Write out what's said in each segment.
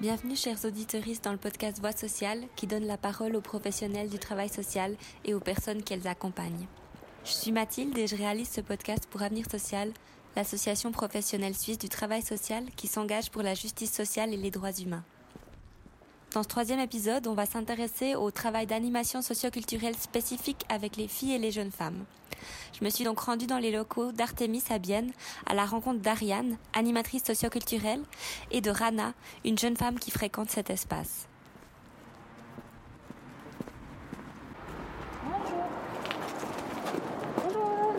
Bienvenue chers auditeurs dans le podcast Voix sociale qui donne la parole aux professionnels du travail social et aux personnes qu'elles accompagnent. Je suis Mathilde et je réalise ce podcast pour Avenir Social, l'association professionnelle suisse du travail social qui s'engage pour la justice sociale et les droits humains. Dans ce troisième épisode, on va s'intéresser au travail d'animation socioculturelle spécifique avec les filles et les jeunes femmes. Je me suis donc rendue dans les locaux d'Artemis à Bienne à la rencontre d'Ariane, animatrice socioculturelle, et de Rana, une jeune femme qui fréquente cet espace. Bonjour. Bonjour.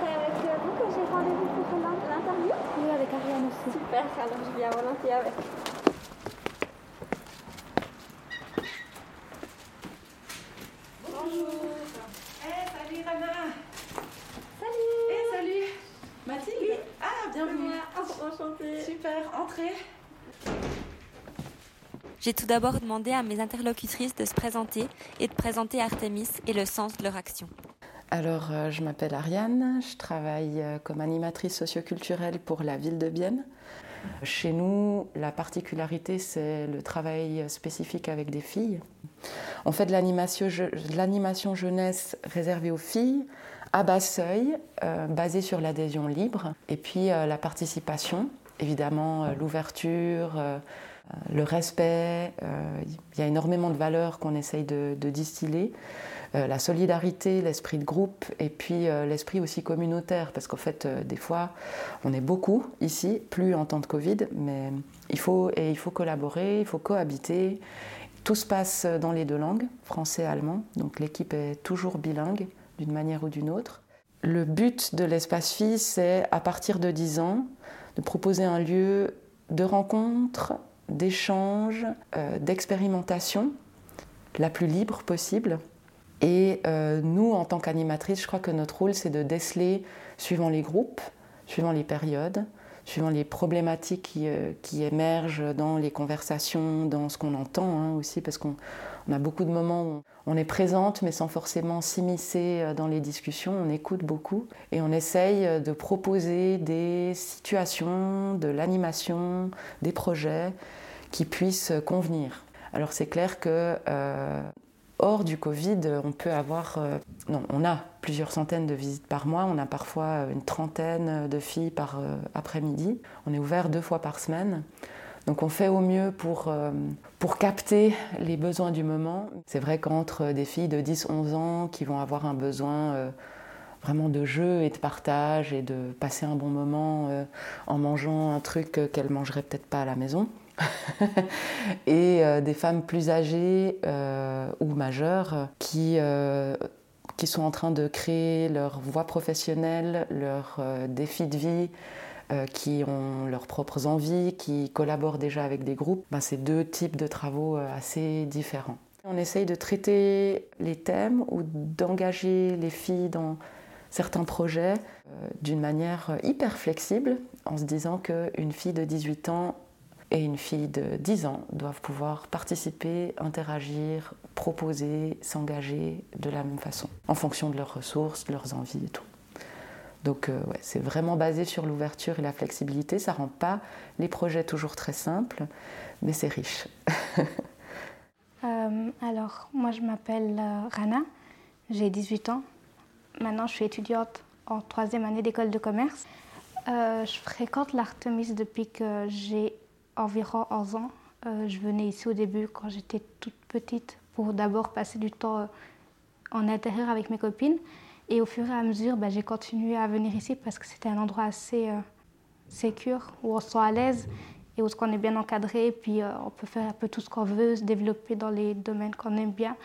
C'est avec vous que j'ai rendez-vous pour l'interview? Oui, avec Ariane aussi. Super, alors je viens volontiers avec. J'ai tout d'abord demandé à mes interlocutrices de se présenter et de présenter Artemis et le sens de leur action. Alors, euh, je m'appelle Ariane, je travaille euh, comme animatrice socioculturelle pour la ville de Bienne. Chez nous, la particularité, c'est le travail spécifique avec des filles. On fait de l'animation, jeunesse réservée aux filles, à bas seuil, euh, basée sur l'adhésion libre, et puis euh, la participation, évidemment l'ouverture, le respect. euh, Il y a énormément de valeurs qu'on essaye de, distiller. Euh, la solidarité, l'esprit de groupe et puis euh, l'esprit aussi communautaire parce qu'en fait des fois on est beaucoup ici, plus en temps de Covid, mais il faut, et il faut collaborer, il faut cohabiter. Tout se passe dans les deux langues, français et allemand, donc l'équipe est toujours bilingue d'une manière ou d'une autre. Le but de l'espace fille, c'est à partir de 10 ans de proposer un lieu de rencontre, d'échange, euh, d'expérimentation la plus libre possible. Et euh, nous, en tant qu'animatrice, je crois que notre rôle, c'est de déceler, suivant les groupes, suivant les périodes, suivant les problématiques qui, euh, qui émergent dans les conversations, dans ce qu'on entend hein, aussi, parce qu'on on a beaucoup de moments où on est présente, mais sans forcément s'immiscer euh, dans les discussions, on écoute beaucoup, et on essaye euh, de proposer des situations, de l'animation, des projets qui puissent convenir. Alors c'est clair que hors du Covid, on peut avoir, euh, non, on a plusieurs centaines de visites par mois, on a parfois une trentaine de filles par euh, après-midi. On est ouvert deux fois par semaine. Donc on fait au mieux pour, euh, pour capter les besoins du moment. C'est vrai qu'entre des filles de 10-11 ans qui vont avoir un besoin euh, vraiment de jeu et de partage et de passer un bon moment euh, en mangeant un truc euh, qu'elles mangeraient peut-être pas à la maison, et euh, des femmes plus âgées euh, ou majeures qui, euh, qui sont en train de créer leur voie professionnelle, leurs défis de vie, qui ont leurs propres envies, qui collaborent déjà avec des groupes. Ben, c'est deux types de travaux assez différents. On essaye de traiter les thèmes ou d'engager les filles dans certains projets d'une manière hyper flexible, en se disant qu'une fille de 18 ans et une fille de 10 ans doivent pouvoir participer, interagir, proposer, s'engager de la même façon, en fonction de leurs ressources, de leurs envies et tout. Donc euh, c'est vraiment basé sur l'ouverture et la flexibilité. Ça rend pas les projets toujours très simples, mais c'est riche. Euh, alors, moi, je m'appelle euh, Rana, j'ai 18 ans. Maintenant, je suis étudiante en troisième année d'école de commerce. Je fréquente l'Artemis depuis que j'ai environ 11 ans. Euh, je venais ici au début quand j'étais toute petite pour d'abord passer du temps euh, en intérieur avec mes copines. Et au fur et à mesure, bah, j'ai continué à venir ici parce que c'était un endroit assez euh, où on se sent à l'aise et où on est bien encadré. Puis euh, on peut faire un peu tout ce qu'on veut, se développer dans les domaines qu'on aime bien.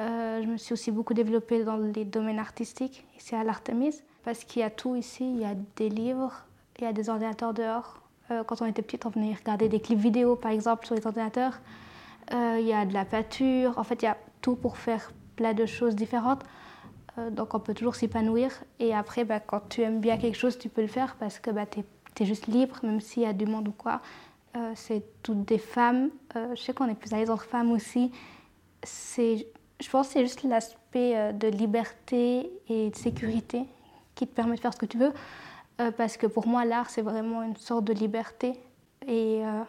Je me suis aussi beaucoup développée dans les domaines artistiques, ici à l'Artemis, parce qu'il y a tout ici. Il y a des livres, il y a des ordinateurs dehors. Euh, quand on était petite, on venait regarder des clips vidéo, par exemple, sur les ordinateurs. Euh, il y a de la peinture. En fait, il y a tout pour faire plein de choses différentes. Euh, donc, on peut toujours s'épanouir. Et après, bah, quand tu aimes bien quelque chose, tu peux le faire parce que bah, tu es, juste libre, même s'il y a du monde ou quoi. C'est toutes des femmes. Je sais qu'on est plus à l'aise entre femmes aussi. Je pense que c'est juste l'aspect de liberté et de sécurité qui te permet de faire ce que tu veux. Euh, parce que pour moi, l'art, c'est vraiment une sorte de liberté. Et euh,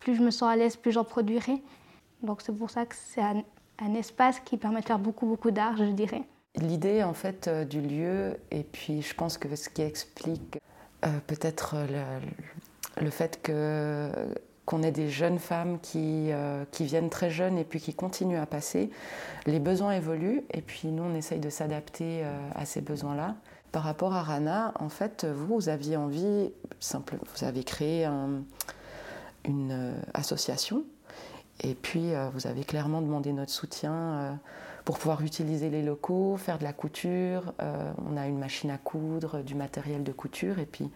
plus je me sens à l'aise, plus j'en produirai. Donc c'est pour ça que c'est un, espace qui permet de faire beaucoup, beaucoup d'art, je dirais. L'idée en fait euh, du lieu, et puis je pense que ce qui explique peut-être le, fait que qu'on ait des jeunes femmes qui, qui, viennent très jeunes et puis qui continuent à passer. Les besoins évoluent et puis nous, on essaye de s'adapter à ces besoins-là. Par rapport à Rana, en fait, vous, vous aviez envie, simple, vous avez créé un, une euh, association et puis euh, vous avez clairement demandé notre soutien euh, pour pouvoir utiliser les locaux, faire de la couture. Euh, on a une machine à coudre, du matériel de couture et puis,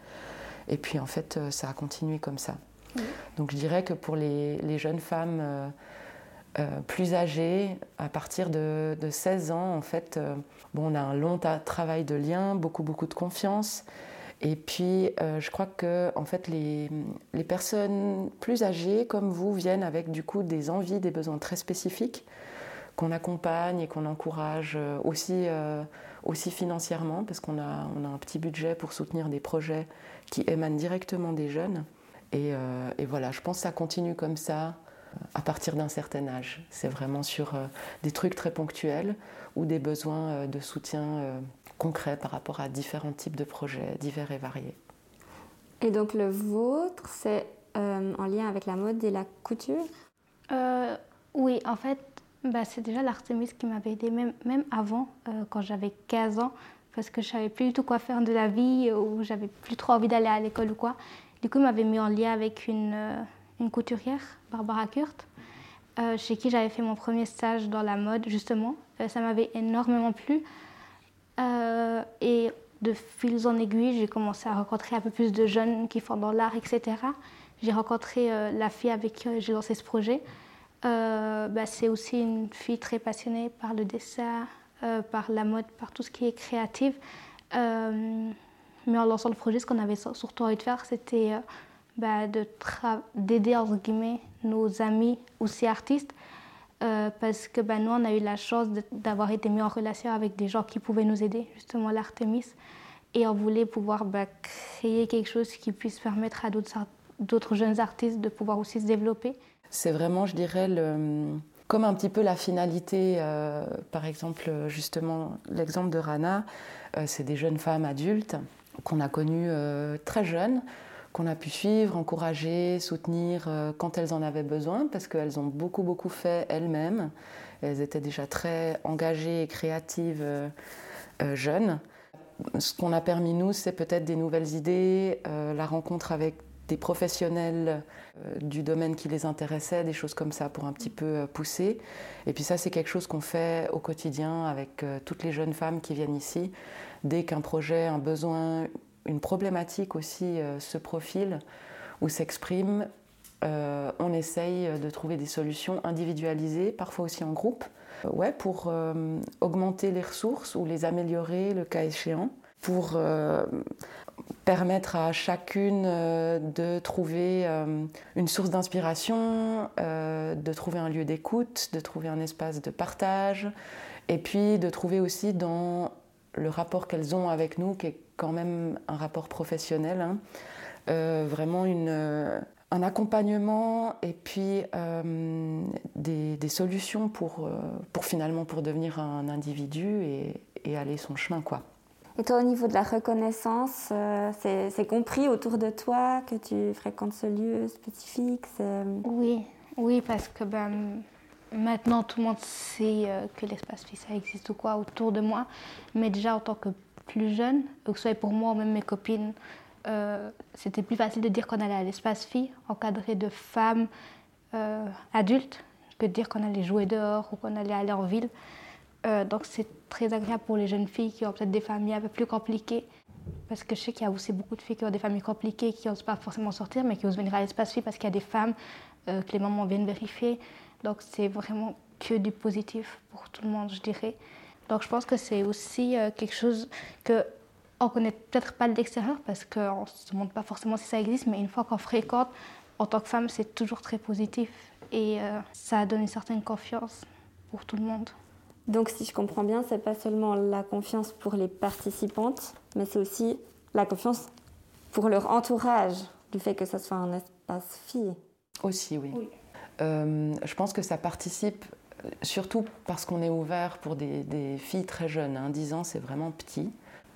et puis en fait, ça a continué comme ça. Oui. Donc je dirais que pour les, les jeunes femmes euh, plus âgées, à partir de, de, 16 ans, en fait, euh, bon, on a un long travail de lien, beaucoup, beaucoup de confiance. Et puis, euh, je crois que en fait, les, les, personnes plus âgées comme vous viennent avec du coup des envies, des besoins très spécifiques qu'on accompagne et qu'on encourage aussi, aussi financièrement, parce qu'on a, on a un petit budget pour soutenir des projets qui émanent directement des jeunes. Et, et, voilà, je pense que ça continue comme ça à partir d'un certain âge. C'est vraiment sur euh, des trucs très ponctuels ou des besoins euh, de soutien euh, concret par rapport à différents types de projets divers et variés. Et donc le vôtre, c'est euh, en lien avec la mode et la couture? Oui, en fait, bah, c'est déjà l'Artemis qui m'avait aidé même, même avant, quand j'avais 15 ans, parce que je savais plus du tout quoi faire de la vie ou j'avais plus trop envie d'aller à l'école ou quoi. Du coup, il m'avait mis en lien avec une, euh, une couturière, Barbara Kurt, euh, chez qui j'avais fait mon premier stage dans la mode, justement. Euh, ça m'avait énormément plu. Euh, et de fil en aiguille, j'ai commencé à rencontrer un peu plus de jeunes qui font dans l'art, etc. J'ai rencontré la fille avec qui j'ai lancé ce projet. Bah, C'est aussi une fille très passionnée par le dessin, par la mode, par tout ce qui est créatif. Mais en lançant le projet, ce qu'on avait surtout envie de faire, c'était bah, d'aider, entre guillemets, nos amis aussi artistes. Euh, parce que bah, nous, on a eu la chance d'avoir été mis en relation avec des gens qui pouvaient nous aider, justement l'Artemis. Et on voulait pouvoir bah, créer quelque chose qui puisse permettre à d'autres jeunes artistes de pouvoir aussi se développer. C'est vraiment, je dirais, comme un petit peu la finalité, euh, par exemple, justement, l'exemple de Rana, euh, c'est des jeunes femmes adultes qu'on a connues très jeunes, qu'on a pu suivre, encourager, soutenir euh, quand elles en avaient besoin, parce qu'elles ont beaucoup, beaucoup fait elles-mêmes. Elles étaient déjà très engagées et créatives euh, euh, jeunes. Ce qu'on a permis, nous, c'est peut-être des nouvelles idées, la rencontre avec des professionnels du domaine qui les intéressait, des choses comme ça pour un petit peu pousser. Et puis ça, c'est quelque chose qu'on fait au quotidien avec toutes les jeunes femmes qui viennent ici. Dès qu'un projet, un besoin, une problématique aussi se profile ou s'exprime, euh, on essaye de trouver des solutions individualisées, parfois aussi en groupe, ouais, pour euh, augmenter les ressources ou les améliorer le cas échéant, pour euh, permettre à chacune euh, de trouver euh, une source d'inspiration, euh, de trouver un lieu d'écoute, de trouver un espace de partage, et puis de trouver aussi dans le rapport qu'elles ont avec nous, qui est quand même un rapport professionnel, hein, euh, vraiment une, un accompagnement et puis euh, des, des, solutions pour, pour finalement pour devenir un individu et, et aller son chemin quoi. Et toi, au niveau de la reconnaissance, euh, c'est compris autour de toi que tu fréquentes ce lieu spécifique Oui, oui, parce que ben, maintenant tout le monde sait euh, que l'espace fille ça existe ou quoi autour de moi. Mais déjà en tant que plus jeune, que ce soit pour moi ou même mes copines, euh, c'était plus facile de dire qu'on allait à l'espace fille, encadré de femmes euh, adultes, que de dire qu'on allait jouer dehors ou qu'on allait aller en ville. Donc c'est très agréable pour les jeunes filles qui ont peut-être des familles un peu plus compliquées. Parce que je sais qu'il y a aussi beaucoup de filles qui ont des familles compliquées, qui n'osent pas forcément sortir, mais qui osent venir à l'espace fille parce qu'il y a des femmes que les mamans viennent vérifier. Donc c'est vraiment que du positif pour tout le monde, je dirais. Donc je pense que c'est aussi euh, quelque chose que on connaît peut-être pas de l'extérieur parce qu'on ne se demande pas forcément si ça existe, mais une fois qu'on fréquente, en tant que femme, c'est toujours très positif et euh, ça donne une certaine confiance pour tout le monde. Donc si je comprends bien, c'est pas seulement la confiance pour les participantes, mais c'est aussi la confiance pour leur entourage, du fait que ça soit un espace fille. Aussi, oui. Oui. Euh, je pense que ça participe, surtout parce qu'on est ouvert pour des, filles très jeunes. Hein, 10 ans, c'est vraiment petit.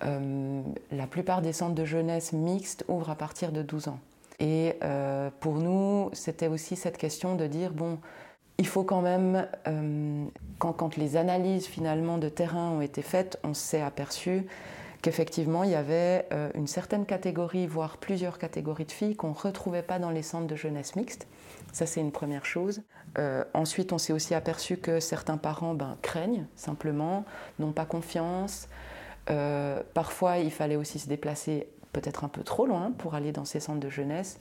Euh, la plupart des centres de jeunesse mixtes ouvrent à partir de 12 ans. Et euh, pour nous, c'était aussi cette question de dire, bon, il faut quand même, quand, quand, les analyses finalement de terrain ont été faites, on s'est aperçu qu'effectivement, il y avait euh, une certaine catégorie, voire plusieurs catégories de filles qu'on ne retrouvait pas dans les centres de jeunesse mixtes. Ça, c'est une première chose. Euh, ensuite, on s'est aussi aperçu que certains parents ben, craignent simplement, n'ont pas confiance. Euh, parfois, il fallait aussi se déplacer peut-être un peu trop loin pour aller dans ces centres de jeunesse.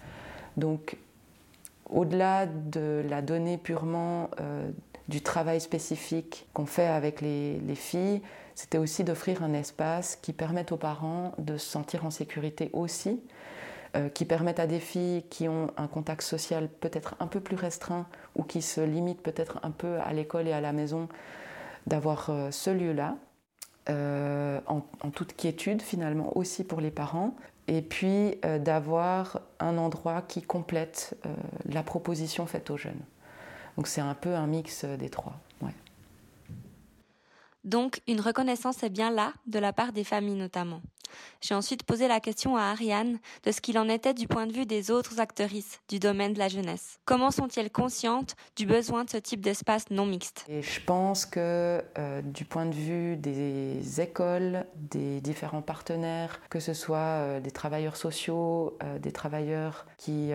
Donc, au-delà de la donnée purement du travail spécifique qu'on fait avec les filles, c'était aussi d'offrir un espace qui permette aux parents de se sentir en sécurité aussi, euh, qui permette à des filles qui ont un contact social peut-être un peu plus restreint ou qui se limitent peut-être un peu à l'école et à la maison, d'avoir euh, ce lieu-là, euh, en, en, toute quiétude finalement aussi pour les parents, et puis d'avoir un endroit qui complète la proposition faite aux jeunes. Donc c'est un peu un mix des trois. Donc une reconnaissance est bien là, de la part des familles notamment. J'ai ensuite posé la question à Ariane de ce qu'il en était du point de vue des autres actrices du domaine de la jeunesse. Comment sont-elles conscientes du besoin de ce type d'espace non mixte? Et je pense que euh, du point de vue des écoles, des différents partenaires, que ce soit euh, des travailleurs sociaux, euh, des travailleurs qui,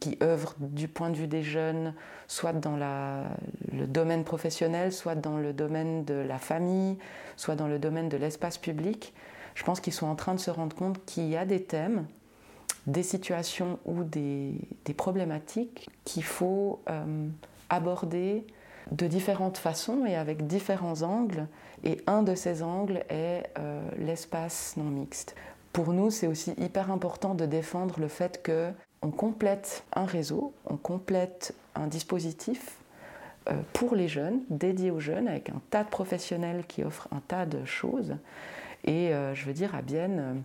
qui œuvrent du point de vue des jeunes, soit dans le domaine professionnel, soit dans le domaine de la famille, soit dans le domaine de l'espace public, je pense qu'ils sont en train de se rendre compte qu'il y a des thèmes, des situations ou des, problématiques qu'il faut euh, aborder de différentes façons et avec différents angles. Et un de ces angles est euh, l'espace non mixte. Pour nous, c'est aussi hyper important de défendre le fait que on complète un réseau, on complète un dispositif pour les jeunes, dédié aux jeunes, avec un tas de professionnels qui offrent un tas de choses. Et euh, je veux dire, à Bienne,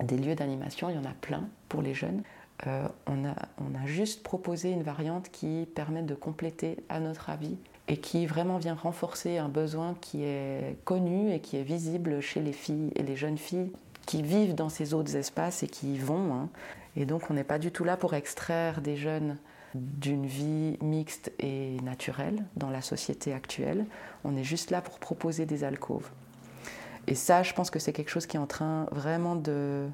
euh, des lieux d'animation, il y en a plein pour les jeunes. Euh, on, a, on, a, juste proposé une variante qui permet de compléter, à notre avis, et qui vraiment vient renforcer un besoin qui est connu et qui est visible chez les filles et les jeunes filles qui vivent dans ces autres espaces et qui y vont. Hein. Et donc on n'est pas du tout là pour extraire des jeunes d'une vie mixte et naturelle dans la société actuelle. On est juste là pour proposer des alcôves. Et ça, je pense que c'est quelque chose qui est en train vraiment de,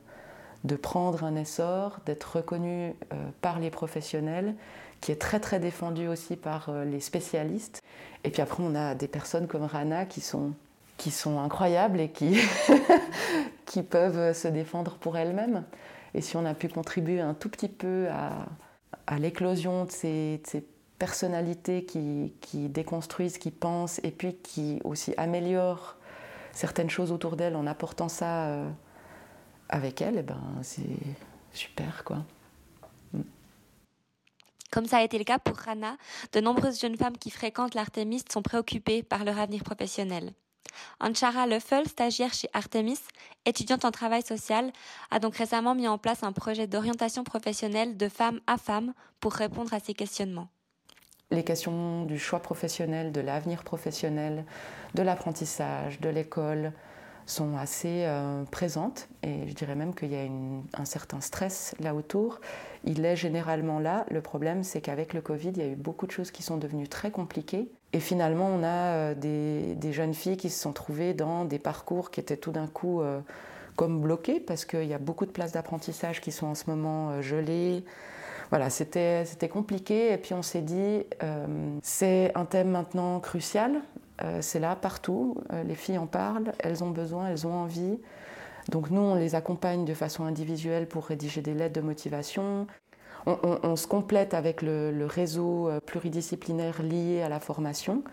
prendre un essor, d'être reconnu euh, par les professionnels, qui est très très défendu aussi par euh, les spécialistes. Et puis après, on a des personnes comme Rana qui sont, qui sont incroyables et qui, qui peuvent se défendre pour elles-mêmes. Et si on a pu contribuer un tout petit peu à, à l'éclosion de ces, personnalités qui, déconstruisent, qui pensent et puis qui aussi améliorent certaines choses autour d'elle en apportant ça euh, avec elle, et ben c'est super quoi. Mm. Comme ça a été le cas pour Rana, de nombreuses jeunes femmes qui fréquentent l'Artemis sont préoccupées par leur avenir professionnel. Anchara Leffel, stagiaire chez Artemis, étudiante en travail social, a donc récemment mis en place un projet d'orientation professionnelle de femme à femme pour répondre à ces questionnements. Les questions du choix professionnel, de l'avenir professionnel, de l'apprentissage, de l'école sont assez euh, présentes et je dirais même qu'il y a un certain stress là autour. Il est généralement là. Le problème, c'est qu'avec le Covid, il y a eu beaucoup de choses qui sont devenues très compliquées. Et finalement, on a euh, des, jeunes filles qui se sont trouvées dans des parcours qui étaient tout d'un coup euh, comme bloqués parce qu'il y a beaucoup de places d'apprentissage qui sont en ce moment gelées. Voilà, c'était compliqué et puis on s'est dit, c'est un thème maintenant crucial, euh, c'est là partout, euh, les filles en parlent, elles ont besoin, elles ont envie. Donc nous, on les accompagne de façon individuelle pour rédiger des lettres de motivation. On, se complète avec le, le, réseau pluridisciplinaire lié à la formation,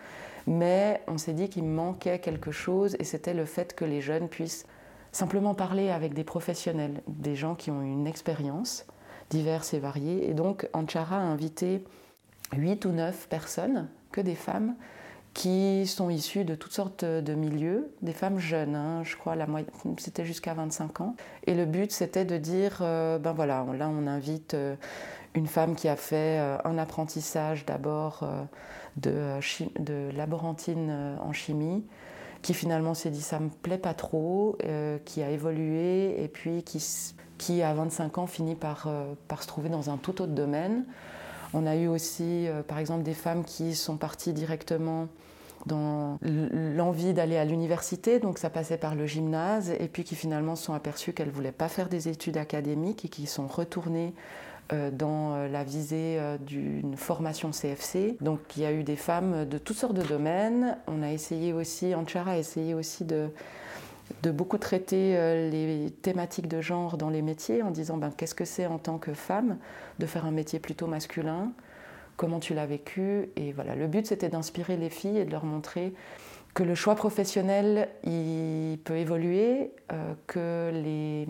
mais on s'est dit qu'il manquait quelque chose et c'était le fait que les jeunes puissent simplement parler avec des professionnels, des gens qui ont une expérience diverses et variées. Et donc Anchara a invité 8 ou 9 personnes, que des femmes, qui sont issues de toutes sortes de milieux, des femmes jeunes, hein, je crois la moyenne, c'était jusqu'à 25 ans. Et le but c'était de dire, euh, ben voilà, là on invite euh, une femme qui a fait un apprentissage d'abord de, de, laborantine en chimie, qui finalement s'est dit ça me plaît pas trop, qui a évolué et puis qui, qui à 25 ans finit par, par se trouver dans un tout autre domaine. On a eu aussi, par exemple, des femmes qui sont parties directement dans l'envie d'aller à l'université, donc ça passait par le gymnase, et puis qui finalement se sont aperçues qu'elles ne voulaient pas faire des études académiques et qui sont retournées euh, dans euh, la visée euh, d'une formation CFC. Donc il y a eu des femmes de toutes sortes de domaines. On a essayé aussi, Anchara a essayé aussi de, de beaucoup traiter les thématiques de genre dans les métiers en disant ben, qu'est-ce que c'est en tant que femme de faire un métier plutôt masculin? Comment tu l'as vécu. Et voilà, le but c'était d'inspirer les filles et de leur montrer que le choix professionnel il peut évoluer, euh, que les,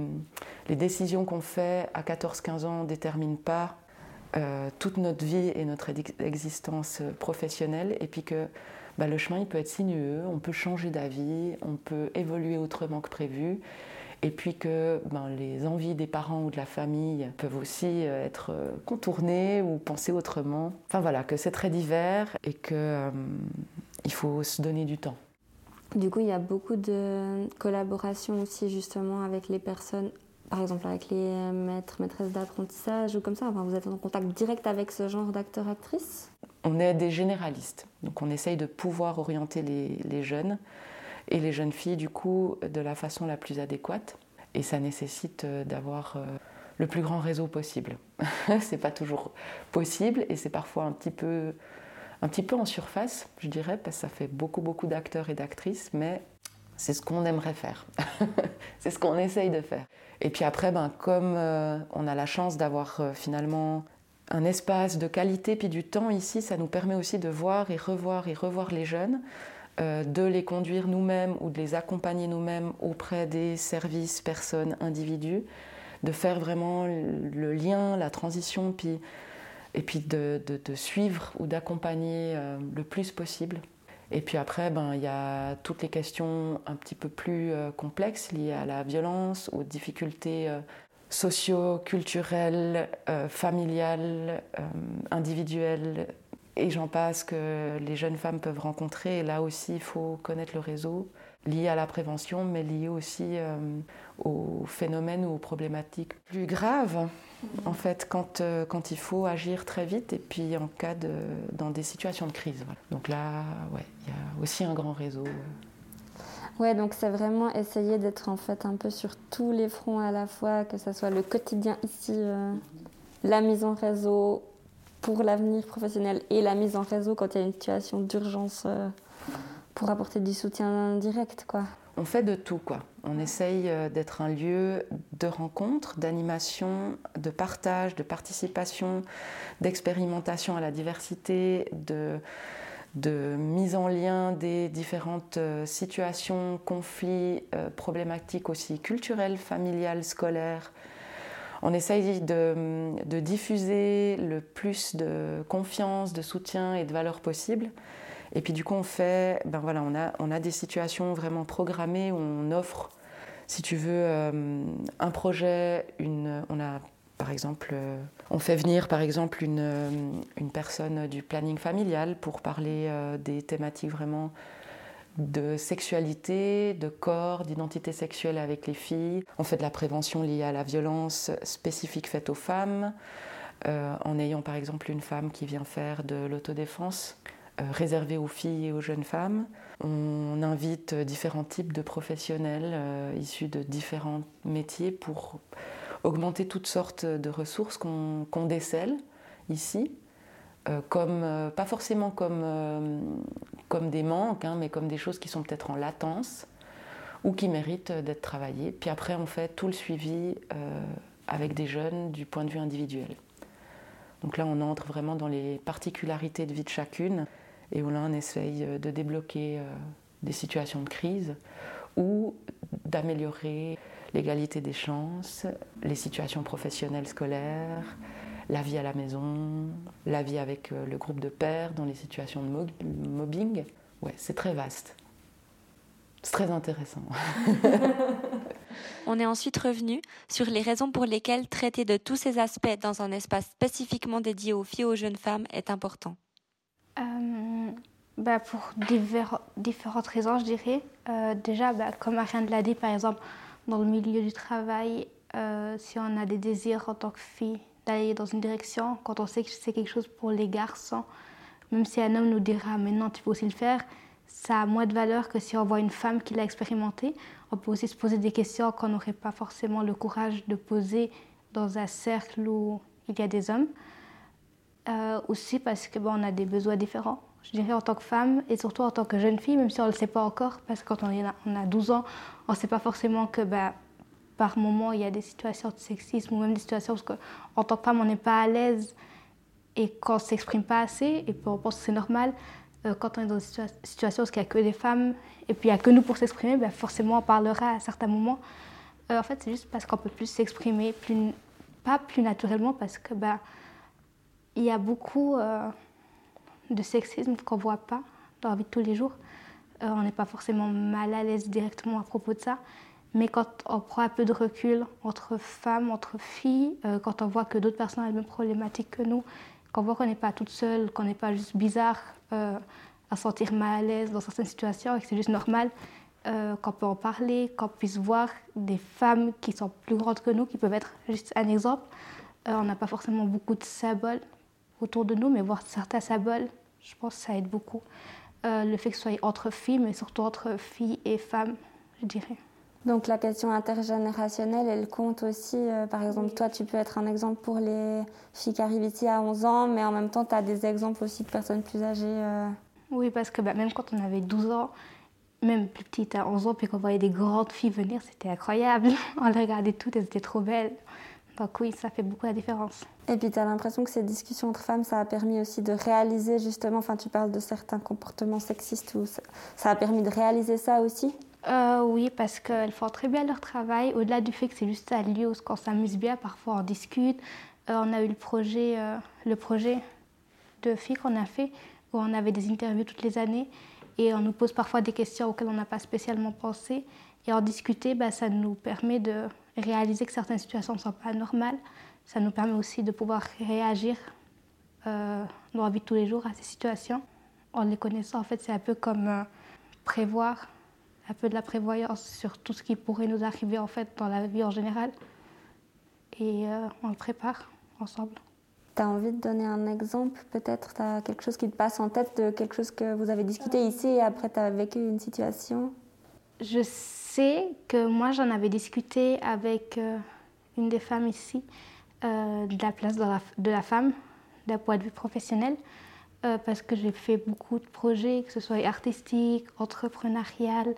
les décisions qu'on fait à 14-15 ans ne déterminent pas euh, toute notre vie et notre existence professionnelle, et puis que bah, le chemin il peut être sinueux, on peut changer d'avis, on peut évoluer autrement que prévu, et puis que ben, les envies des parents ou de la famille peuvent aussi euh, être euh, contournées ou pensées autrement. Enfin voilà, que c'est très divers et qu'il euh, faut se donner du temps. Du coup, il y a beaucoup de collaboration aussi justement avec les personnes, par exemple avec les maîtres, maîtresses d'apprentissage ou comme ça. Enfin, vous êtes en contact direct avec ce genre d'acteurs, actrices On est des généralistes, donc on essaye de pouvoir orienter les, les jeunes et les jeunes filles du coup de la façon la plus adéquate. Et ça nécessite euh, d'avoir euh, le plus grand réseau possible. c'est pas toujours possible et c'est parfois un petit peu un petit peu en surface, je dirais, parce que ça fait beaucoup beaucoup d'acteurs et d'actrices, mais c'est ce qu'on aimerait faire. c'est ce qu'on essaye de faire. Et puis après, ben, comme euh, on a la chance d'avoir finalement un espace de qualité puis du temps ici, ça nous permet aussi de voir et revoir et revoir les jeunes. Euh, de les conduire nous-mêmes ou de les accompagner nous-mêmes auprès des services, personnes, individus, de faire vraiment le lien, la transition, puis, et puis de, suivre ou d'accompagner euh, le plus possible. Et puis après, ben, il y a toutes les questions un petit peu plus euh, complexes liées à la violence, aux difficultés socio-culturelles, familiales, individuelles, et j'en passe que les jeunes femmes peuvent rencontrer. Et là aussi, il faut connaître le réseau lié à la prévention, mais lié aussi euh, aux phénomènes ou aux problématiques plus graves, en fait, quand, euh, quand il faut agir très vite et puis en cas de, dans des situations de crise. Donc là, ouais, il y a aussi un grand réseau. Ouais, donc c'est vraiment essayer d'être en fait un peu sur tous les fronts à la fois, que ce soit le quotidien ici, euh, la mise en réseau, pour l'avenir professionnel et la mise en réseau quand il y a une situation d'urgence euh, pour apporter du soutien direct. Quoi. On fait de tout. Quoi. On essaye euh, d'être un lieu de rencontre, d'animation, de partage, de participation, d'expérimentation à la diversité, de, mise en lien des différentes euh, situations, conflits, problématiques aussi culturelles, familiales, scolaires, on essaye de, diffuser le plus de confiance, de soutien et de valeur possible. Et puis du coup, on fait, ben voilà, on a, on a des situations vraiment programmées où on offre, si tu veux, euh, un projet, on a par exemple, euh, on fait venir par exemple euh, une, personne du planning familial pour parler des thématiques vraiment de sexualité, de corps, d'identité sexuelle avec les filles. On fait de la prévention liée à la violence spécifique faite aux femmes, euh, en ayant par exemple une femme qui vient faire de l'autodéfense euh, réservée aux filles et aux jeunes femmes. On invite différents types de professionnels euh, issus de différents métiers pour augmenter toutes sortes de ressources qu'on décèle ici comme, pas forcément comme, comme des manques, hein, mais comme des choses qui sont peut-être en latence ou qui méritent d'être travaillées. Puis après, on fait tout le suivi avec des jeunes du point de vue individuel. Donc là, on entre vraiment dans les particularités de vie de chacune et où là, on essaye de débloquer des situations de crise ou d'améliorer l'égalité des chances, les situations professionnelles scolaires, la vie à la maison, la vie avec euh, le groupe de pères dans les situations de mobbing. Ouais, c'est très vaste. C'est très intéressant. On est ensuite revenu sur les raisons pour lesquelles traiter de tous ces aspects dans un espace spécifiquement dédié aux filles et aux jeunes femmes est important. Euh, bah, Pour différentes raisons, je dirais. Euh, déjà, bah, comme Ariane l'a dit, par exemple, dans le milieu du travail, euh, si on a des désirs en tant que fille d'aller dans une direction, quand on sait que c'est quelque chose pour les garçons, même si un homme nous dira maintenant tu peux aussi le faire, ça a moins de valeur que si on voit une femme qui l'a expérimenté. On peut aussi se poser des questions qu'on n'aurait pas forcément le courage de poser dans un cercle où il y a des hommes. Euh, aussi parce que bon, on a des besoins différents. Je dirais en tant que femme et surtout en tant que jeune fille, même si on ne le sait pas encore, parce que quand on, a, on a 12 ans, on ne sait pas forcément que bah, par moment il y a des situations de sexisme ou même des situations parce qu'en tant que femme on n'est pas à l'aise et qu'on ne s'exprime pas assez, et on pense que c'est normal, euh, quand on est dans une situation où il n'y a que des femmes et puis il n'y a que nous pour s'exprimer, ben forcément on parlera à certains moments. Euh, en fait, c'est juste parce qu'on peut plus s'exprimer, plus, pas plus naturellement, parce que ben, il y a beaucoup euh, de sexisme qu'on ne voit pas dans la vie de tous les jours. on n'est pas forcément mal à l'aise directement à propos de ça. Mais quand on prend un peu de recul entre femmes, entre filles, quand on voit que d'autres personnes ont les mêmes problématiques que nous, qu'on voit qu'on n'est pas toute seule, qu'on n'est pas juste bizarre euh, à sentir mal à l'aise dans certaines situations et que c'est juste normal euh, qu'on peut en parler, qu'on puisse voir des femmes qui sont plus grandes que nous, qui peuvent être juste un exemple. Euh, on n'a pas forcément beaucoup de symboles autour de nous, mais voir certains symboles, je pense que ça aide beaucoup. le fait que ce soit entre filles, mais surtout entre filles et femmes, je dirais. Donc la question intergénérationnelle, elle compte aussi. Euh, par exemple, toi, tu peux être un exemple pour les filles qui arrivent ici à 11 ans, mais en même temps, tu as des exemples aussi de personnes plus âgées. Euh. Oui, parce que bah, même quand on avait 12 ans, même plus petite à 11 ans, puis qu'on voyait des grandes filles venir, c'était incroyable. on les regardait toutes, elles étaient trop belles. Donc oui, ça fait beaucoup la différence. Et puis tu as l'impression que ces discussions entre femmes, ça a permis aussi de réaliser justement, enfin tu parles de certains comportements sexistes, ou ça a permis de réaliser ça aussi? Euh, oui, parce qu'elles font très bien leur travail. Au-delà du fait que c'est juste un lieu où on s'amuse bien, parfois on discute. Euh, on a eu le projet, euh, le projet de filles qu'on a fait, où on avait des interviews toutes les années. Et on nous pose parfois des questions auxquelles on n'a pas spécialement pensé. Et en discuter, bah, ça nous permet de réaliser que certaines situations ne sont pas normales. Ça nous permet aussi de pouvoir réagir dans la vie de tous les jours à ces situations. En les connaissant, en fait, c'est un peu comme prévoir un peu de la prévoyance sur tout ce qui pourrait nous arriver en fait dans la vie en général. Et euh, on le prépare ensemble. Tu as envie de donner un exemple Peut-être? Tu as quelque chose qui te passe en tête de quelque chose que vous avez discuté ici et après tu as vécu une situation? Je sais que moi j'en avais discuté avec euh, une des femmes ici euh, de la place de la, de la femme d'un point de vue professionnel. Euh, parce que j'ai fait beaucoup de projets, que ce soit artistiques, entrepreneurial,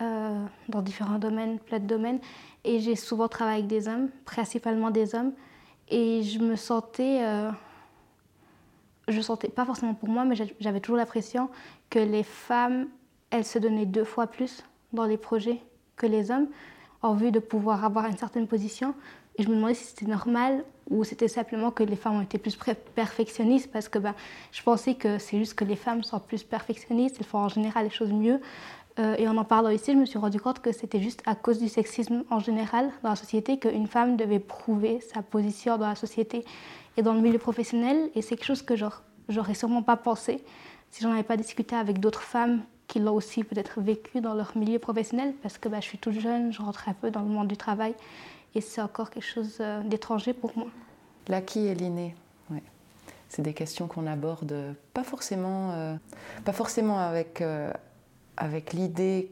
euh, dans différents domaines, plein de domaines. Et j'ai souvent travaillé avec des hommes, principalement des hommes. Et je me sentais, euh, je sentais pas forcément pour moi, mais j'avais toujours l'impression que les femmes, elles se donnaient deux fois plus dans les projets que les hommes, en vue de pouvoir avoir une certaine position. Et je me demandais si c'était normal ou c'était simplement que les femmes ont été plus perfectionnistes parce que ben, je pensais que c'est juste que les femmes sont plus perfectionnistes, elles font en général les choses mieux. Euh, et en en parlant ici, je me suis rendu compte que c'était juste à cause du sexisme en général dans la société qu'une femme devait prouver sa position dans la société et dans le milieu professionnel. Et c'est quelque chose que j'aurais sûrement pas pensé si j'en avais pas discuté avec d'autres femmes qui l'ont aussi peut-être vécu dans leur milieu professionnel parce que ben, je suis toute jeune, je rentre un peu dans le monde du travail et c'est encore quelque chose euh, d'étranger pour moi. L'acquis et l'inné, ouais. c'est des questions qu'on aborde pas forcément, euh, pas forcément avec, euh, avec l'idée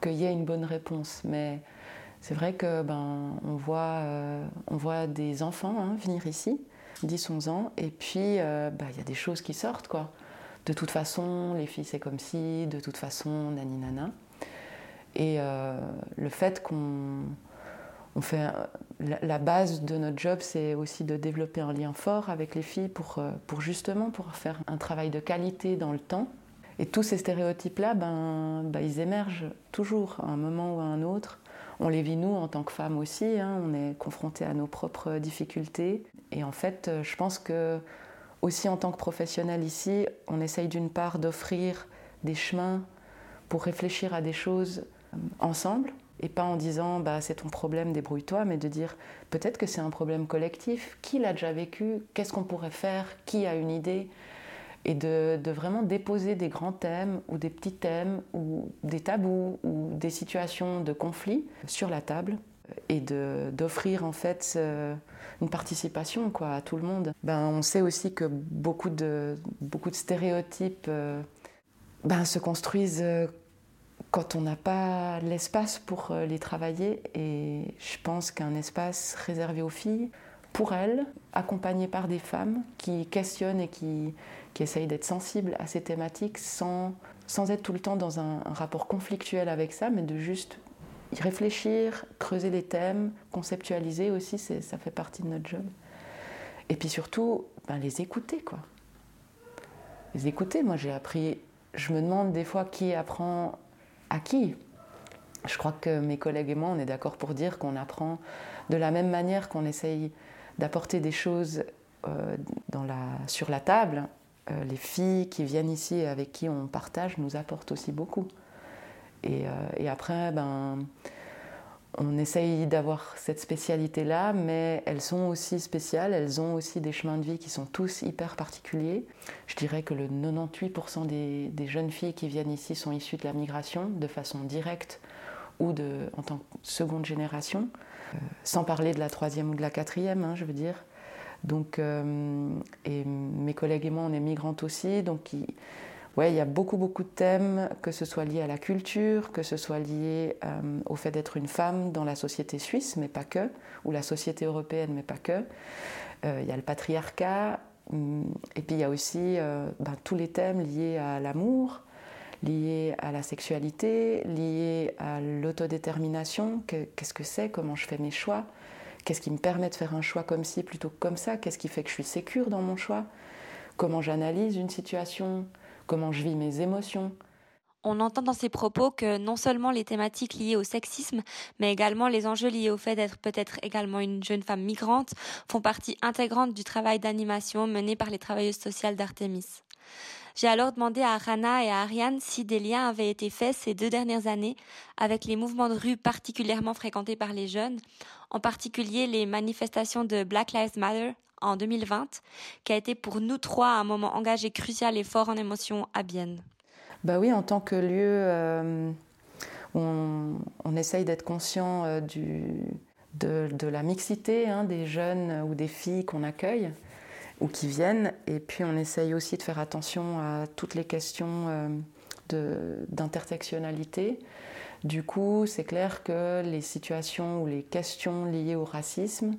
qu'il y ait une bonne réponse, mais c'est vrai que ben, on, voit, on voit des enfants hein, venir ici, 10-11 ans, et puis ben, il y a des choses qui sortent. quoi. De toute façon, les filles c'est comme si, de toute façon, nani nana. Et le fait qu'on la, base de notre job, c'est aussi de développer un lien fort avec les filles pour, euh, justement pour faire un travail de qualité dans le temps. Et tous ces stéréotypes-là, ben, ben, ils émergent toujours à un moment ou à un autre. On les vit nous en tant que femmes aussi, hein. on est confrontés à nos propres difficultés. Et en fait, euh, je pense que aussi en tant que professionnel ici, on essaye d'une part d'offrir des chemins pour réfléchir à des choses euh, ensemble, et pas en disant bah, c'est ton problème, débrouille-toi, mais de dire peut-être que c'est un problème collectif. Qui l'a déjà vécu? Qu'est-ce qu'on pourrait faire? Qui a une idée? Et de, vraiment déposer des grands thèmes ou des petits thèmes ou des tabous ou des situations de conflit sur la table et d'offrir en fait une participation à tout le monde. Ben, on sait aussi que beaucoup de, beaucoup de stéréotypes euh, ben, se construisent euh, quand on n'a pas l'espace pour euh, les travailler. Et je pense qu'un espace réservé aux filles, pour elles, accompagné par des femmes qui questionnent et qui, qui essayent d'être sensibles à ces thématiques sans, sans être tout le temps dans un, rapport conflictuel avec ça, mais de juste y réfléchir, creuser les thèmes, conceptualiser aussi, ça fait partie de notre job. Et puis surtout, ben, les écouter, quoi. Les écouter, moi j'ai appris, je me demande des fois qui apprend à qui? Je crois que mes collègues et moi, on est d'accord pour dire qu'on apprend de la même manière qu'on essaye d'apporter des choses euh, sur la table. Euh, les filles qui viennent ici et avec qui on partage nous apportent aussi beaucoup. Et, euh, et après, ben, on essaye d'avoir cette spécialité-là, mais elles sont aussi spéciales, elles ont aussi des chemins de vie qui sont tous hyper particuliers. Je dirais que le 98% des, jeunes filles qui viennent ici sont issues de la migration, de façon directe ou en tant que seconde génération, euh, sans parler de la troisième ou de la quatrième, hein, je veux dire. Donc, euh, et mes collègues et moi, on est migrantes aussi, donc Ouais, il y a beaucoup, beaucoup de thèmes, que ce soit lié à la culture, que ce soit lié euh, au fait d'être une femme dans la société suisse, mais pas que, ou la société européenne, mais pas que. Euh, il y a le patriarcat, hum, et puis il y a aussi euh, ben, tous les thèmes liés à l'amour, liés à la sexualité, liés à l'autodétermination. Qu'est-ce que c'est? Comment je fais mes choix? Qu'est-ce qui me permet de faire un choix comme ci plutôt que comme ça? Qu'est-ce qui fait que je suis sécure dans mon choix? Comment j'analyse une situation? On entend dans ces propos que non seulement les thématiques liées au sexisme, mais également les enjeux liés au fait d'être peut-être également une jeune femme migrante font partie intégrante du travail d'animation mené par les travailleuses sociales d'Artemis. J'ai alors demandé à Rana et à Ariane si des liens avaient été faits ces deux dernières années avec les mouvements de rue particulièrement fréquentés par les jeunes, en particulier les manifestations de Black Lives Matter en 2020, qui a été pour nous trois un moment engagé, crucial et fort en émotion à Bienne. Bah oui, en tant que lieu, euh, on, essaye d'être conscient euh, de, la mixité hein, des jeunes ou des filles qu'on accueille ou qui viennent. Et puis on essaye aussi de faire attention à toutes les questions euh, d'intersectionnalité. Du coup, c'est clair que les situations ou les questions liées au racisme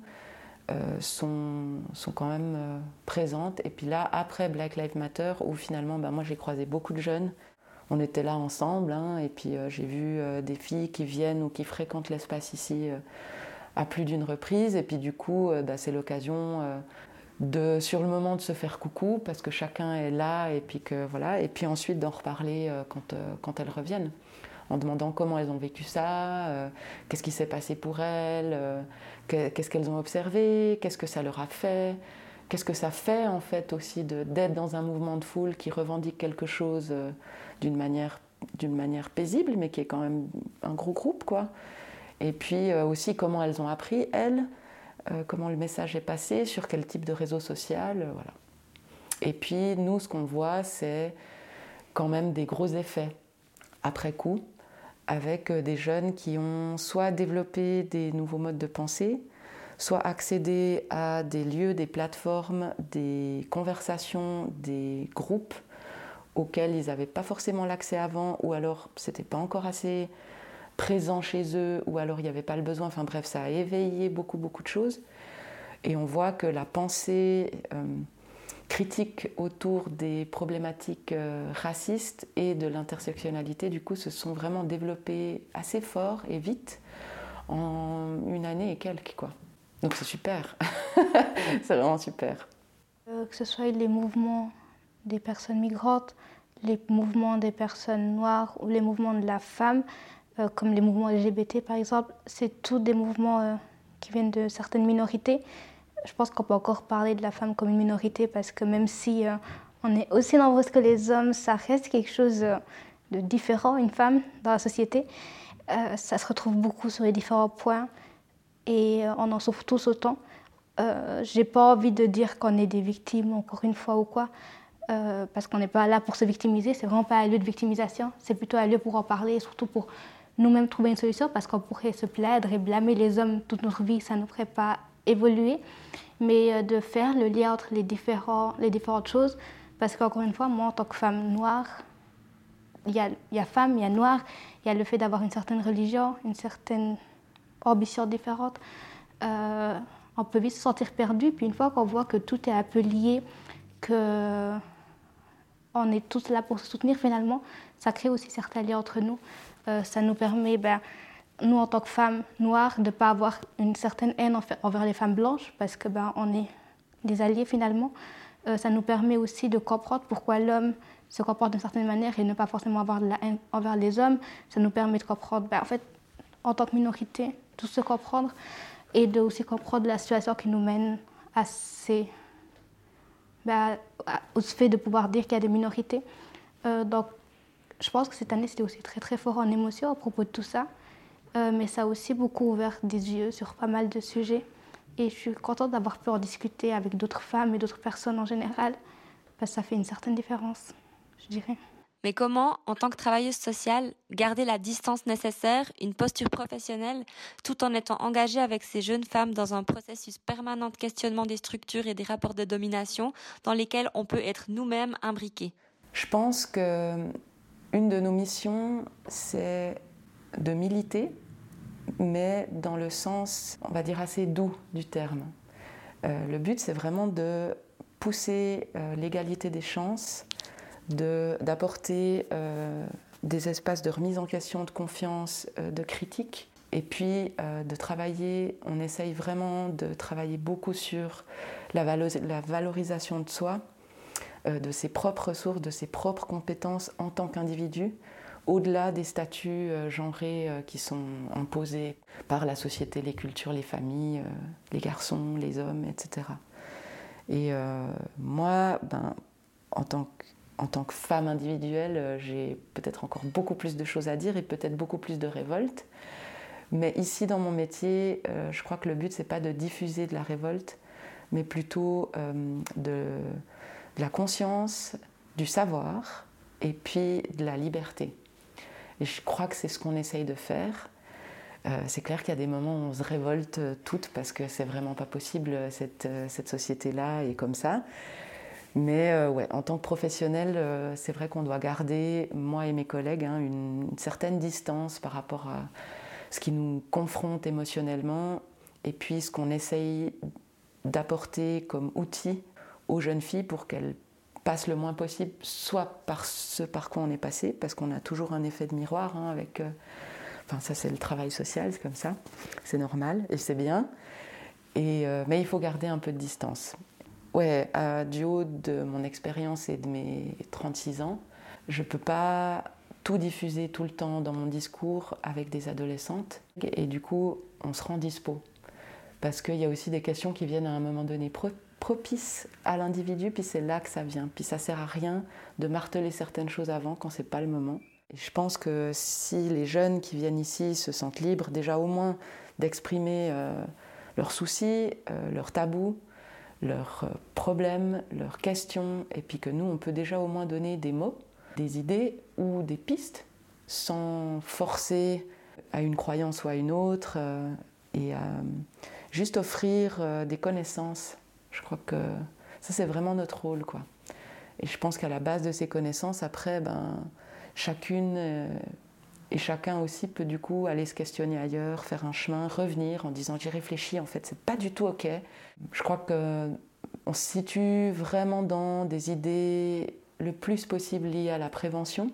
euh, sont, sont, quand même euh, présentes. Et puis là, après Black Lives Matter, où finalement, ben, moi j'ai croisé beaucoup de jeunes, on était là ensemble, hein, et puis euh, j'ai vu des filles qui viennent ou qui fréquentent l'espace ici à plus d'une reprise, et puis du coup, ben, c'est l'occasion de, sur le moment, de se faire coucou, parce que chacun est là, et puis que voilà, et puis ensuite d'en reparler quand, quand elles reviennent en demandant comment elles ont vécu ça, euh, qu'est-ce qui s'est passé pour elles, euh, qu'est-ce qu'elles ont observé, qu'est-ce que ça leur a fait, qu'est-ce que ça fait en fait aussi d'être dans un mouvement de foule qui revendique quelque chose euh, d'une manière, manière paisible, mais qui est quand même un gros groupe, quoi. Et puis aussi comment elles ont appris, elles, comment le message est passé, sur quel type de réseau social, voilà. Et puis nous, ce qu'on voit, c'est quand même des gros effets après coup avec euh, des jeunes qui ont soit développé des nouveaux modes de pensée, soit accédé à des lieux, des plateformes, des conversations, des groupes auxquels ils n'avaient pas forcément l'accès avant, ou alors c'était pas encore assez présent chez eux, ou alors il n'y avait pas le besoin. Enfin bref, ça a éveillé beaucoup, beaucoup de choses. Et on voit que la pensée euh, critiques autour des problématiques euh, racistes et de l'intersectionnalité, du coup, se sont vraiment développées assez fort et vite en une année et quelques. Quoi. Donc c'est super. c'est vraiment super. Euh, que ce soit les mouvements des personnes migrantes, les mouvements des personnes noires ou les mouvements de la femme, euh, comme les mouvements LGBT par exemple, c'est tous des mouvements qui viennent de certaines minorités je pense qu'on peut encore parler de la femme comme une minorité parce que même si euh, on est aussi nombreuses que les hommes, ça reste quelque chose euh, de différent, une femme, dans la société. Euh, ça se retrouve beaucoup sur les différents points et on en souffre tous autant. Euh, J'ai pas envie de dire qu'on est des victimes encore une fois ou quoi, parce qu'on n'est pas là pour se victimiser. C'est vraiment pas un lieu de victimisation. C'est plutôt un lieu pour en parler, et surtout pour nous-mêmes trouver une solution, parce qu'on pourrait se plaindre et blâmer les hommes toute notre vie, ça ne nous ferait pas évoluer, mais de faire le lien entre les, différentes choses, parce qu'encore une fois, moi, en tant que femme noire, il y a, y a femme, il y a noir, il y a le fait d'avoir une certaine religion, une certaine ambition différente. Euh, on peut vite se sentir perdu, puis une fois qu'on voit que tout est un peu lié, que on est tous là pour se soutenir finalement, ça crée aussi certains liens entre nous. Euh, ça nous permet, ben, nous en tant que femmes noires, de ne pas avoir une certaine haine envers les femmes blanches, parce que ben, on est des alliés finalement. Euh, ça nous permet aussi de comprendre pourquoi l'homme se comporte d'une certaine manière et ne pas forcément avoir de la haine envers les hommes. Ça nous permet de comprendre, ben, en fait, en tant que minorité, tout se comprendre et de aussi comprendre la situation qui nous mène à ces, ben, au fait de pouvoir dire qu'il y a des minorités. Euh, donc, je pense que cette année, c'était aussi très très fort en émotion à propos de tout ça. Euh, mais ça a aussi beaucoup ouvert des yeux sur pas mal de sujets. Et je suis contente d'avoir pu en discuter avec d'autres femmes et d'autres personnes en général, parce que ça fait une certaine différence, je dirais. Mais comment, en tant que travailleuse sociale, garder la distance nécessaire, une posture professionnelle, tout en étant engagée avec ces jeunes femmes dans un processus permanent de questionnement des structures et des rapports de domination dans lesquels on peut être nous-mêmes imbriqués Je pense que une de nos missions, c'est de militer mais dans le sens, on va dire, assez doux du terme. Euh, le but, c'est vraiment de pousser euh, l'égalité des chances, d'apporter euh, des espaces de remise en question, de confiance, de critique, et puis de travailler, on essaye vraiment de travailler beaucoup sur la, la valorisation de soi, de ses propres ressources, de ses propres compétences en tant qu'individu, au-delà des statuts euh, genrés euh, qui sont imposés par la société, les cultures, les familles, euh, les garçons, les hommes, etc. Et moi, ben, en, tant que, tant que femme individuelle, j'ai peut-être encore beaucoup plus de choses à dire et peut-être beaucoup plus de révolte. Mais ici, dans mon métier, je crois que le but, c'est pas de diffuser de la révolte, mais plutôt de la conscience, du savoir et puis de la liberté. Et je crois que c'est ce qu'on essaye de faire. Euh, c'est clair qu'il y a des moments où on se révolte toutes parce que c'est vraiment pas possible, cette, euh, cette société-là est comme ça. Mais euh, en tant que professionnel, c'est vrai qu'on doit garder, moi et mes collègues, hein, une, certaine distance par rapport à ce qui nous confronte émotionnellement et puis ce qu'on essaye d'apporter comme outil aux jeunes filles pour qu'elles passe le moins possible, soit par ce par quoi on est passé, parce qu'on a toujours un effet de miroir hein, avec. Euh, enfin, ça, c'est le travail social, c'est comme ça. C'est normal et c'est bien. Et, euh, mais il faut garder un peu de distance. Ouais, du haut de mon expérience et de mes 36 ans, je ne peux pas tout diffuser tout le temps dans mon discours avec des adolescentes. Et du coup, on se rend dispo. Parce qu'il y a aussi des questions qui viennent à un moment donné propice à l'individu, puis c'est là que ça vient. Puis ça sert à rien de marteler certaines choses avant quand c'est pas le moment. Et je pense que si les jeunes qui viennent ici se sentent libres, déjà au moins d'exprimer euh, leurs soucis, euh, leurs tabous, leurs euh, problèmes, leurs questions, et puis que nous, on peut déjà au moins donner des mots, des idées ou des pistes, sans forcer à une croyance ou à une autre, et juste offrir des connaissances je crois que ça, c'est vraiment notre rôle. Quoi. Et je pense qu'à la base de ces connaissances, après, ben, chacune euh, et chacun aussi peut du coup aller se questionner ailleurs, faire un chemin, revenir en disant j'ai réfléchi, en fait, c'est pas du tout OK. Je crois qu'on se situe vraiment dans des idées le plus possible liées à la prévention.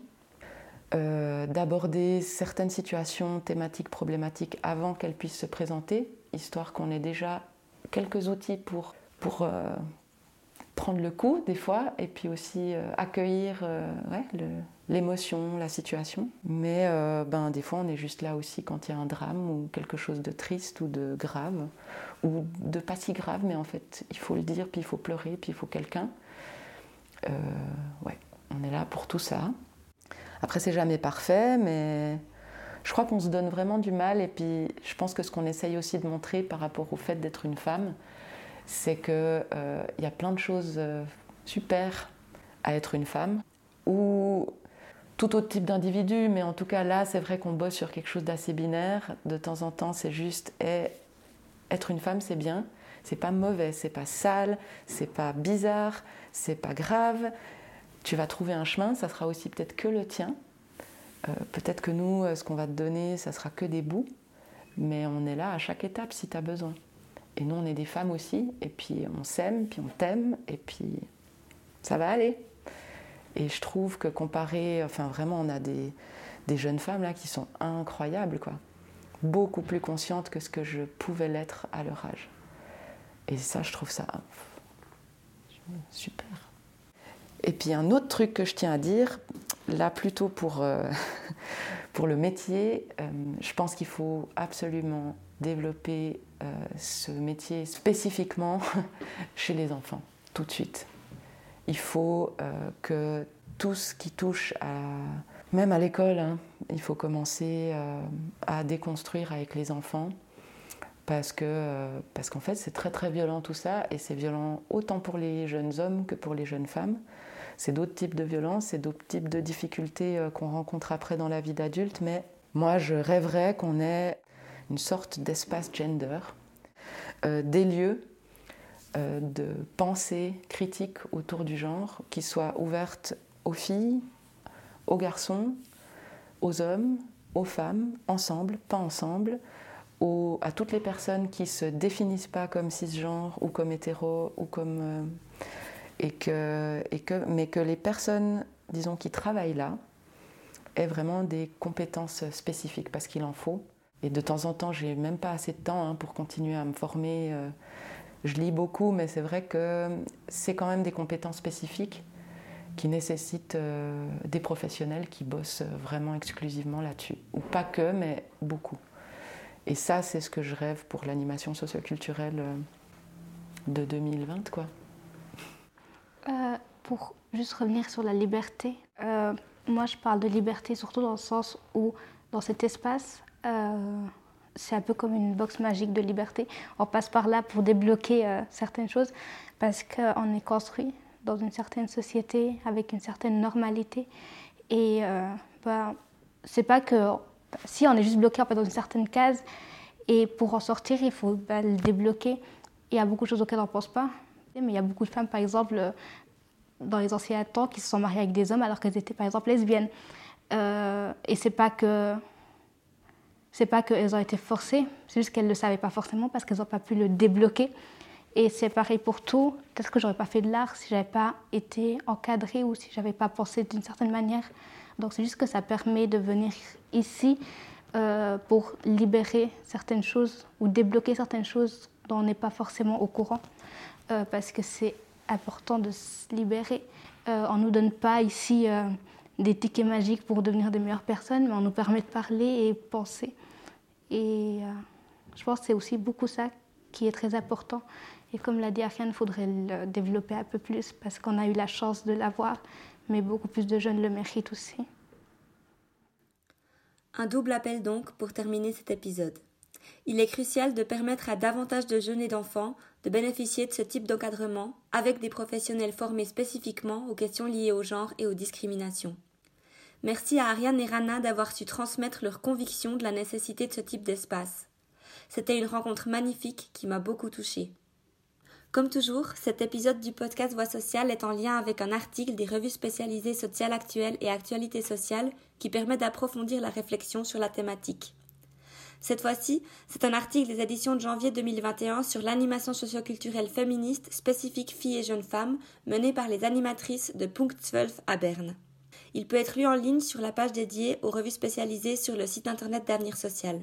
Euh, d'aborder certaines situations thématiques problématiques avant qu'elles puissent se présenter, histoire qu'on ait déjà quelques outils pour pour euh, prendre le coup des fois et puis aussi euh, accueillir euh, l'émotion, la situation. Mais ben, des fois, on est juste là aussi quand il y a un drame ou quelque chose de triste ou de grave ou de pas si grave, mais en fait, il faut le dire, puis il faut pleurer, puis il faut quelqu'un. ouais, on est là pour tout ça. Après, c'est jamais parfait, mais je crois qu'on se donne vraiment du mal. Et puis, je pense que ce qu'on essaye aussi de montrer par rapport au fait d'être une femme, c'est qu'il euh, y a plein de choses euh, super à être une femme, ou tout autre type d'individu, mais en tout cas là, c'est vrai qu'on bosse sur quelque chose d'assez binaire. De temps en temps, c'est juste eh, être une femme, c'est bien. C'est pas mauvais, c'est pas sale, c'est pas bizarre, c'est pas grave. Tu vas trouver un chemin, ça sera aussi peut-être que le tien. Euh, peut-être que nous, euh, ce qu'on va te donner, ça sera que des bouts, mais on est là à chaque étape si tu as besoin. Et nous, on est des femmes aussi, et puis on s'aime, puis on t'aime, et puis ça va aller. Et je trouve que comparé, enfin vraiment, on a des, des jeunes femmes là qui sont incroyables, quoi. Beaucoup plus conscientes que ce que je pouvais l'être à leur âge. Et ça, je trouve ça super. Et puis un autre truc que je tiens à dire, là plutôt pour, euh, pour le métier, euh, je pense qu'il faut absolument développer euh, ce métier spécifiquement chez les enfants, tout de suite. Il faut que tout ce qui touche à... Même à l'école, hein, il faut commencer à déconstruire avec les enfants parce que parce qu'en fait c'est très très violent tout ça et c'est violent autant pour les jeunes hommes que pour les jeunes femmes c'est d'autres types de violences, c'est d'autres types de difficultés euh, qu'on rencontre après dans la vie d'adulte, mais moi je rêverais qu'on ait une sorte d'espace gender, euh, des lieux euh, de pensée critique autour du genre qui soient ouvertes aux filles, aux garçons, aux hommes, aux femmes, ensemble, pas ensemble, à toutes les personnes qui se définissent pas comme cisgenre ou comme hétéro ou comme et que, mais que les personnes, disons, qui travaillent là, aient vraiment des compétences spécifiques, parce qu'il en faut. Et de temps en temps, j'ai même pas assez de temps hein, pour continuer à me former. Euh, je lis beaucoup, mais c'est vrai que c'est quand même des compétences spécifiques qui nécessitent euh, des professionnels qui bossent vraiment exclusivement là-dessus. Ou pas que, mais beaucoup. Et ça, c'est ce que je rêve pour l'animation socioculturelle euh, de 2020, quoi. Pour juste revenir sur la liberté, moi je parle de liberté surtout dans le sens où dans cet espace, euh, c'est un peu comme une box magique de liberté. On passe par là pour débloquer certaines choses parce qu'on est construit dans une certaine société avec une certaine normalité. Et bah, c'est pas que si on est juste bloqué dans une certaine case et pour en sortir, il faut bah, le débloquer. Il y a beaucoup de choses auxquelles on ne pense pas. Mais il y a beaucoup de femmes, par exemple, euh, dans les anciens temps, qui se sont mariées avec des hommes alors qu'elles étaient, par exemple, lesbiennes. Euh, et c'est pas que c'est pas qu'elles ont été forcées, c'est juste qu'elles ne le savaient pas forcément parce qu'elles n'ont pas pu le débloquer. Et c'est pareil pour tout. Peut-être que j'aurais pas fait de l'art si j'avais pas été encadrée ou si j'avais pas pensé d'une certaine manière. Donc c'est juste que ça permet de venir ici euh, pour libérer certaines choses ou débloquer certaines choses dont on n'est pas forcément au courant. Euh, parce que c'est important de se libérer. Euh, on ne nous donne pas ici des tickets magiques pour devenir des meilleures personnes, mais on nous permet de parler et penser. Et je pense que c'est aussi beaucoup ça qui est très important. Et comme l'a dit Ariane, il faudrait le développer un peu plus parce qu'on a eu la chance de l'avoir, mais beaucoup plus de jeunes le méritent aussi. Un double appel donc pour terminer cet épisode. Il est crucial de permettre à davantage de jeunes et d'enfants de bénéficier de ce type d'encadrement avec des professionnels formés spécifiquement aux questions liées au genre et aux discriminations. Merci à Ariane et Rana d'avoir su transmettre leur conviction de la nécessité de ce type d'espace. C'était une rencontre magnifique qui m'a beaucoup touchée. Comme toujours, cet épisode du podcast Voix sociale est en lien avec un article des revues spécialisées Sociales Actuelles et Actualité sociale qui permet d'approfondir la réflexion sur la thématique. Cette fois-ci, c'est un article des éditions de janvier 2021 sur l'animation socioculturelle féministe spécifique filles et jeunes femmes menée par les animatrices de Punkt 12 à Berne. Il peut être lu en ligne sur la page dédiée aux revues spécialisées sur le site internet d'Avenir Social.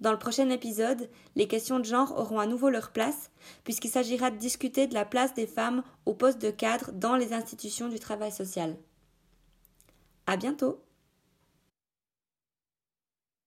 Dans le prochain épisode, les questions de genre auront à nouveau leur place, puisqu'il s'agira de discuter de la place des femmes au poste de cadre dans les institutions du travail social. À bientôt!